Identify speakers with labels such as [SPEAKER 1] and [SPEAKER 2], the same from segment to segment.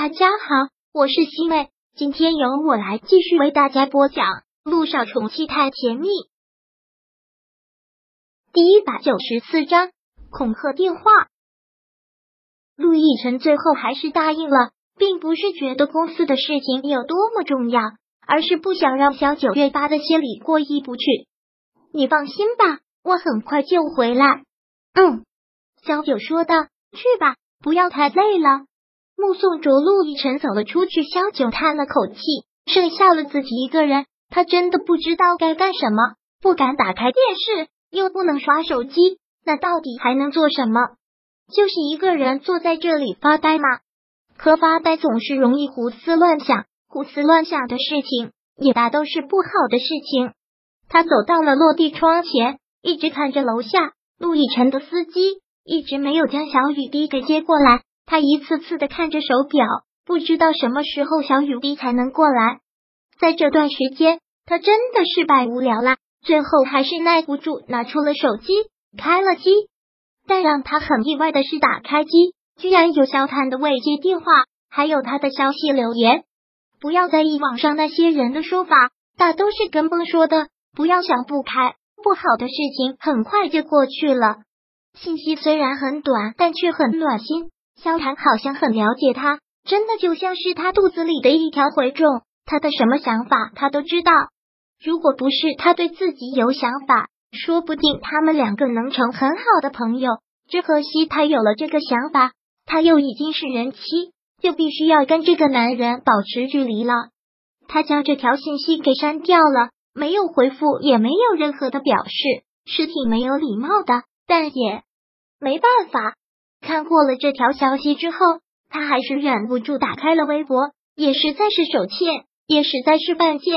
[SPEAKER 1] 大家好，我是西妹，今天由我来继续为大家播讲《路上宠妻太甜蜜》第一百九十四章恐吓电话。陆亦辰最后还是答应了，并不是觉得公司的事情有多么重要，而是不想让小九越发的心里过意不去。你放心吧，我很快就回来。嗯，小九说道：“去吧，不要太累了。”目送着陆亦辰走了出去，萧九叹了口气，剩下了自己一个人，他真的不知道该干什么，不敢打开电视，又不能耍手机，那到底还能做什么？就是一个人坐在这里发呆吗？可发呆总是容易胡思乱想，胡思乱想的事情也大都是不好的事情。他走到了落地窗前，一直看着楼下陆亦辰的司机，一直没有将小雨滴给接过来。他一次次的看着手表，不知道什么时候小雨滴才能过来。在这段时间，他真的是百无聊赖，最后还是耐不住，拿出了手机，开了机。但让他很意外的是，打开机居然有肖谈的未接电话，还有他的消息留言。不要在意网上那些人的说法，大都是跟风说的。不要想不开，不好的事情很快就过去了。信息虽然很短，但却很暖心。萧谈好像很了解他，真的就像是他肚子里的一条蛔虫，他的什么想法他都知道。如果不是他对自己有想法，说不定他们两个能成很好的朋友。只可惜他有了这个想法，他又已经是人妻，就必须要跟这个男人保持距离了。他将这条信息给删掉了，没有回复，也没有任何的表示，是挺没有礼貌的，但也没办法。看过了这条消息之后，他还是忍不住打开了微博，也实在是手欠，也实在是犯贱。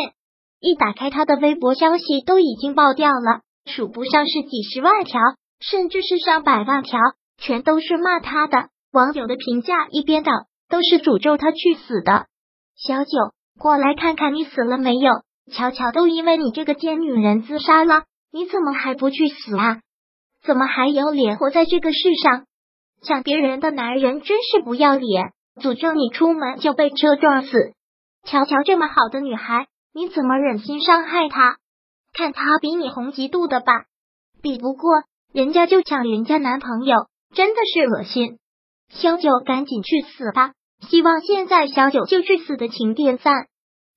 [SPEAKER 1] 一打开他的微博，消息都已经爆掉了，数不上是几十万条，甚至是上百万条，全都是骂他的。网友的评价一边倒，都是诅咒他去死的。小九，过来看看你死了没有？乔乔都因为你这个贱女人自杀了，你怎么还不去死啊？怎么还有脸活在这个世上？抢别人的男人真是不要脸！诅咒你出门就被车撞死！瞧瞧这么好的女孩，你怎么忍心伤害她？看她比你红几度的吧，比不过人家就抢人家男朋友，真的是恶心！小九赶紧去死吧！希望现在小九就去死的请点赞！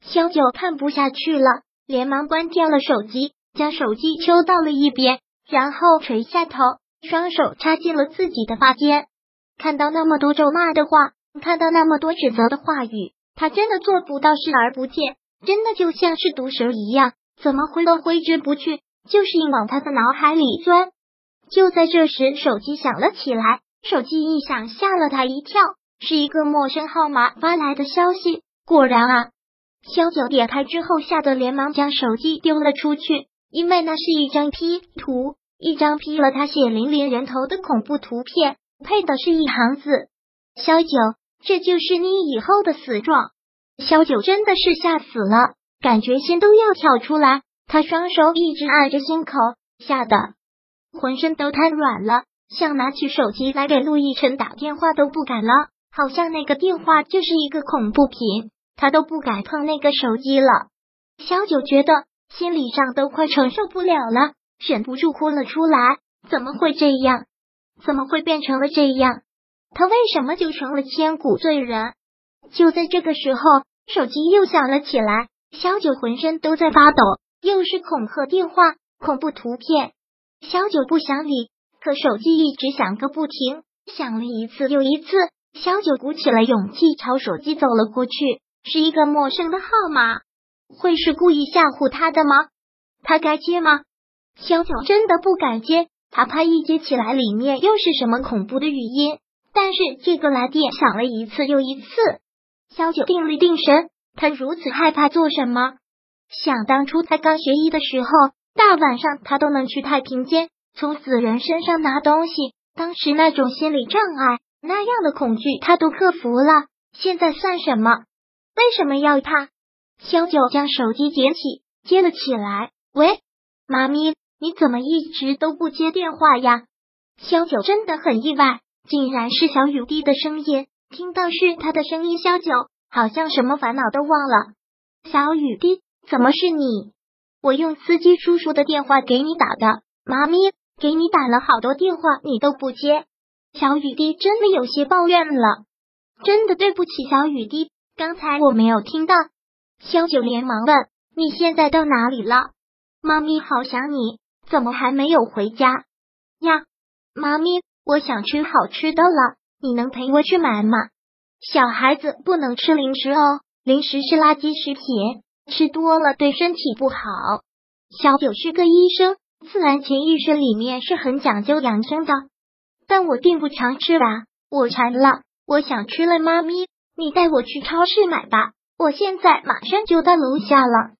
[SPEAKER 1] 小九看不下去了，连忙关掉了手机，将手机抽到了一边，然后垂下头。双手插进了自己的发间，看到那么多咒骂的话，看到那么多指责的话语，他真的做不到视而不见，真的就像是毒蛇一样，怎么挥都挥之不去，就是硬往他的脑海里钻。就在这时，手机响了起来，手机一响，吓了他一跳，是一个陌生号码发来的消息。果然啊，萧九点开之后，吓得连忙将手机丢了出去，因为那是一张 P 图。一张 P 了他血淋淋人头的恐怖图片，配的是一行字：“萧九，这就是你以后的死状。”萧九真的是吓死了，感觉心都要跳出来。他双手一直按着心口，吓得浑身都瘫软了，想拿起手机来给陆亦辰打电话都不敢了，好像那个电话就是一个恐怖品，他都不敢碰那个手机了。萧九觉得心理上都快承受不了了。忍不住哭了出来，怎么会这样？怎么会变成了这样？他为什么就成了千古罪人？就在这个时候，手机又响了起来，小九浑身都在发抖，又是恐吓电话、恐怖图片。小九不想理，可手机一直响个不停，响了一次又一次。小九鼓起了勇气，朝手机走了过去，是一个陌生的号码，会是故意吓唬他的吗？他该接吗？萧九真的不敢接，他怕一接起来里面又是什么恐怖的语音。但是这个来电响了一次又一次，萧九定了定神，他如此害怕做什么？想当初他刚学医的时候，大晚上他都能去太平间从死人身上拿东西，当时那种心理障碍、那样的恐惧他都克服了。现在算什么？为什么要怕？萧九将手机捡起，接了起来。喂，妈咪。你怎么一直都不接电话呀？萧九真的很意外，竟然是小雨滴的声音。听到是他的声音，萧九好像什么烦恼都忘了。小雨滴，怎么是你？我用司机叔叔的电话给你打的，妈咪给你打了好多电话，你都不接。小雨滴真的有些抱怨了，真的对不起，小雨滴，刚才我没有听到。萧九连忙问：“你现在到哪里了？”妈咪好想你，怎么还没有回家呀？妈咪，我想吃好吃的了，你能陪我去买吗？小孩子不能吃零食哦，零食是垃圾食品。吃多了对身体不好。小九是个医生，自然潜意识里面是很讲究养生的。但我并不常吃吧，我馋了，我想吃了。妈咪，你带我去超市买吧，我现在马上就到楼下了。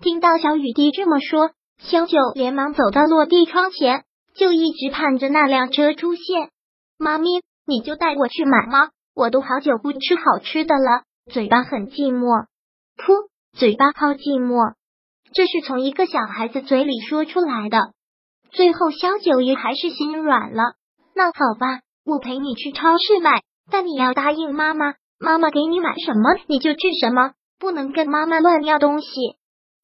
[SPEAKER 1] 听到小雨滴这么说，小九连忙走到落地窗前，就一直盼着那辆车出现。妈咪，你就带我去买吗？我都好久不吃好吃的了，嘴巴很寂寞。噗。嘴巴好寂寞，这是从一个小孩子嘴里说出来的。最后，萧九爷还是心软了。那好吧，我陪你去超市买，但你要答应妈妈，妈妈给你买什么你就吃什么，不能跟妈妈乱要东西。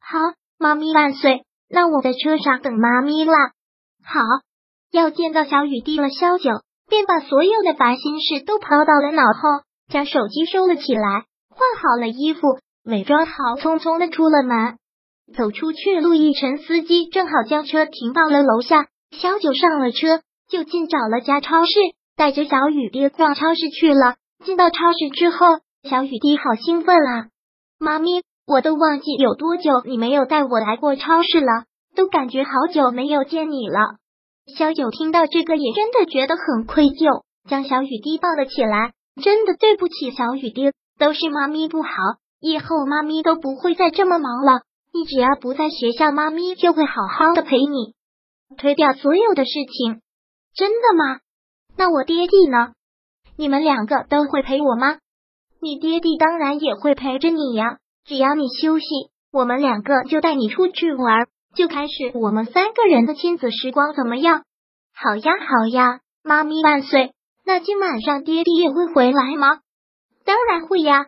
[SPEAKER 1] 好，妈咪万岁！那我在车上等妈咪啦。好，要见到小雨滴了，萧九便把所有的烦心事都抛到了脑后，将手机收了起来，换好了衣服。伪装好，匆匆的出了门。走出去，陆亦辰司机正好将车停到了楼下。萧九上了车，就近找了家超市，带着小雨滴逛超市去了。进到超市之后，小雨滴好兴奋啊！妈咪，我都忘记有多久你没有带我来过超市了，都感觉好久没有见你了。小九听到这个，也真的觉得很愧疚，将小雨滴抱了起来。真的对不起，小雨滴，都是妈咪不好。以后妈咪都不会再这么忙了，你只要不在学校，妈咪就会好好的陪你，推掉所有的事情。真的吗？那我爹地呢？你们两个都会陪我吗？你爹地当然也会陪着你呀，只要你休息，我们两个就带你出去玩，就开始我们三个人的亲子时光，怎么样？好呀，好呀，妈咪万岁！那今晚上爹地也会回来吗？当然会呀。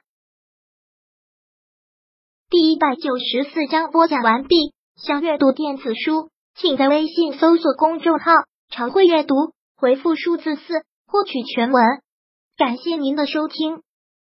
[SPEAKER 1] 第一百九十四章播讲完毕。想阅读电子书，请在微信搜索公众号“常会阅读”，回复数字四获取全文。感谢您的收听。